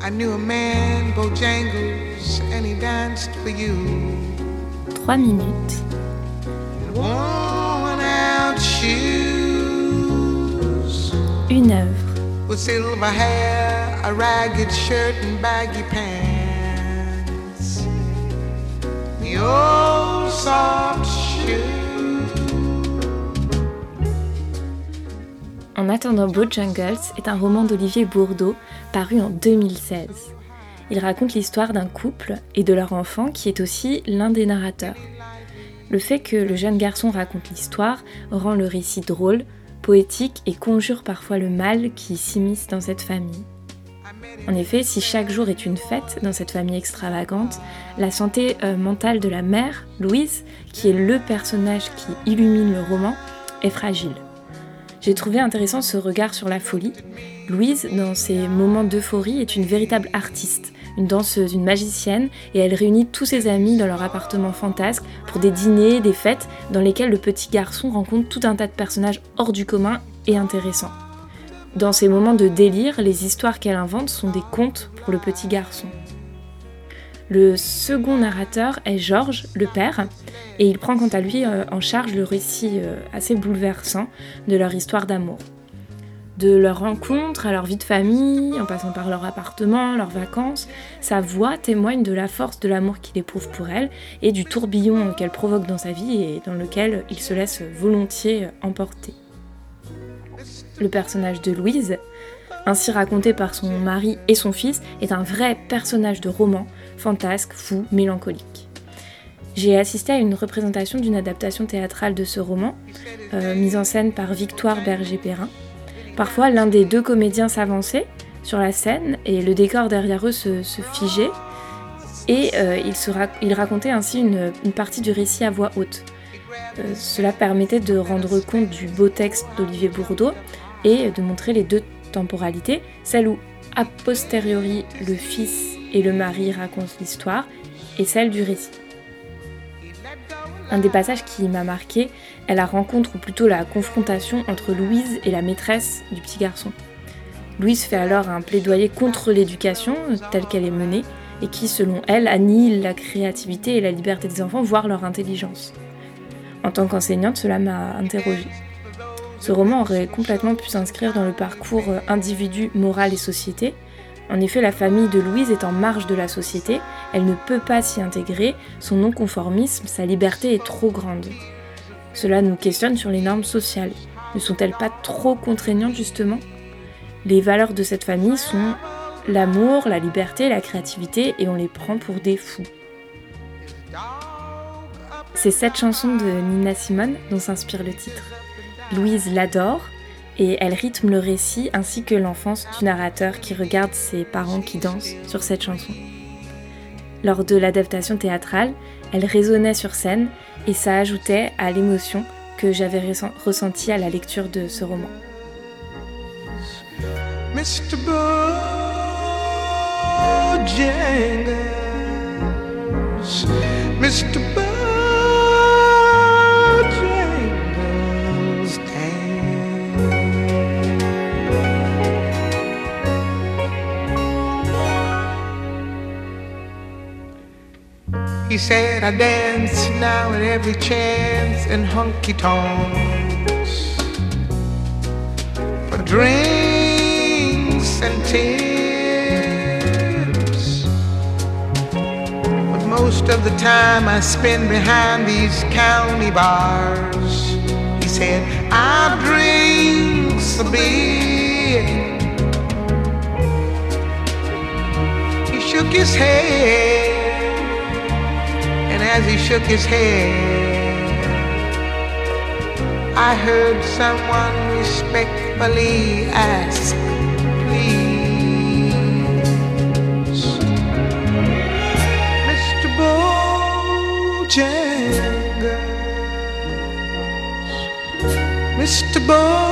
I knew a man, Bojangles, and he danced for you. Trois minutes. Une œuvre. En attendant Bojangles est un roman d'Olivier Bourdeau paru en 2016. Il raconte l'histoire d'un couple et de leur enfant qui est aussi l'un des narrateurs. Le fait que le jeune garçon raconte l'histoire rend le récit drôle, poétique et conjure parfois le mal qui s'immisce dans cette famille. En effet, si chaque jour est une fête dans cette famille extravagante, la santé euh, mentale de la mère, Louise, qui est le personnage qui illumine le roman, est fragile. J'ai trouvé intéressant ce regard sur la folie. Louise, dans ses moments d'euphorie, est une véritable artiste, une danseuse, une magicienne, et elle réunit tous ses amis dans leur appartement fantasque pour des dîners, des fêtes, dans lesquels le petit garçon rencontre tout un tas de personnages hors du commun et intéressants. Dans ces moments de délire, les histoires qu'elle invente sont des contes pour le petit garçon. Le second narrateur est Georges, le père, et il prend quant à lui euh, en charge le récit euh, assez bouleversant de leur histoire d'amour. De leur rencontre à leur vie de famille, en passant par leur appartement, leurs vacances, sa voix témoigne de la force de l'amour qu'il éprouve pour elle et du tourbillon qu'elle provoque dans sa vie et dans lequel il se laisse volontiers emporter. Le personnage de Louise, ainsi raconté par son mari et son fils, est un vrai personnage de roman, fantasque, fou, mélancolique. J'ai assisté à une représentation d'une adaptation théâtrale de ce roman, euh, mise en scène par Victoire Berger-Perrin. Parfois, l'un des deux comédiens s'avançait sur la scène et le décor derrière eux se, figeait, et euh, il, racontait ainsi une, une partie du récit à voix haute. Euh, cela permettait de rendre compte du beau texte d'Olivier Bourdeau et de montrer les deux temporalités, celle où a posteriori le fils et le mari racontent l'histoire, et celle du récit. Un des passages qui m'a marqué est la rencontre, ou plutôt la confrontation entre Louise et la maîtresse du petit garçon. Louise fait alors un plaidoyer contre l'éducation telle qu'elle est menée, et qui, selon elle, annihile la créativité et la liberté des enfants, voire leur intelligence. En tant qu'enseignante, cela m'a interrogée. Ce roman aurait complètement pu s'inscrire dans le parcours euh, individu, moral et société. En effet, la famille de Louise est en marge de la société, elle ne peut pas s'y intégrer, son non-conformisme, sa liberté est trop grande. Cela nous questionne sur les normes sociales. Ne sont-elles pas trop contraignantes justement? Les valeurs de cette famille sont l'amour, la liberté, la créativité et on les prend pour des fous. C'est cette chanson de Nina Simone dont s'inspire le titre. Louise l'adore et elle rythme le récit ainsi que l'enfance du narrateur qui regarde ses parents qui dansent sur cette chanson. Lors de l'adaptation théâtrale, elle résonnait sur scène et ça ajoutait à l'émotion que j'avais ressent- ressentie à la lecture de ce roman. He said, I dance now at every chance in honky tonks for drinks and tips. But most of the time I spend behind these county bars. He said, I drink a beer. He shook his head, as he shook his head, I heard someone respectfully ask, please, Mr. Bojangles, Mr. Bojangles.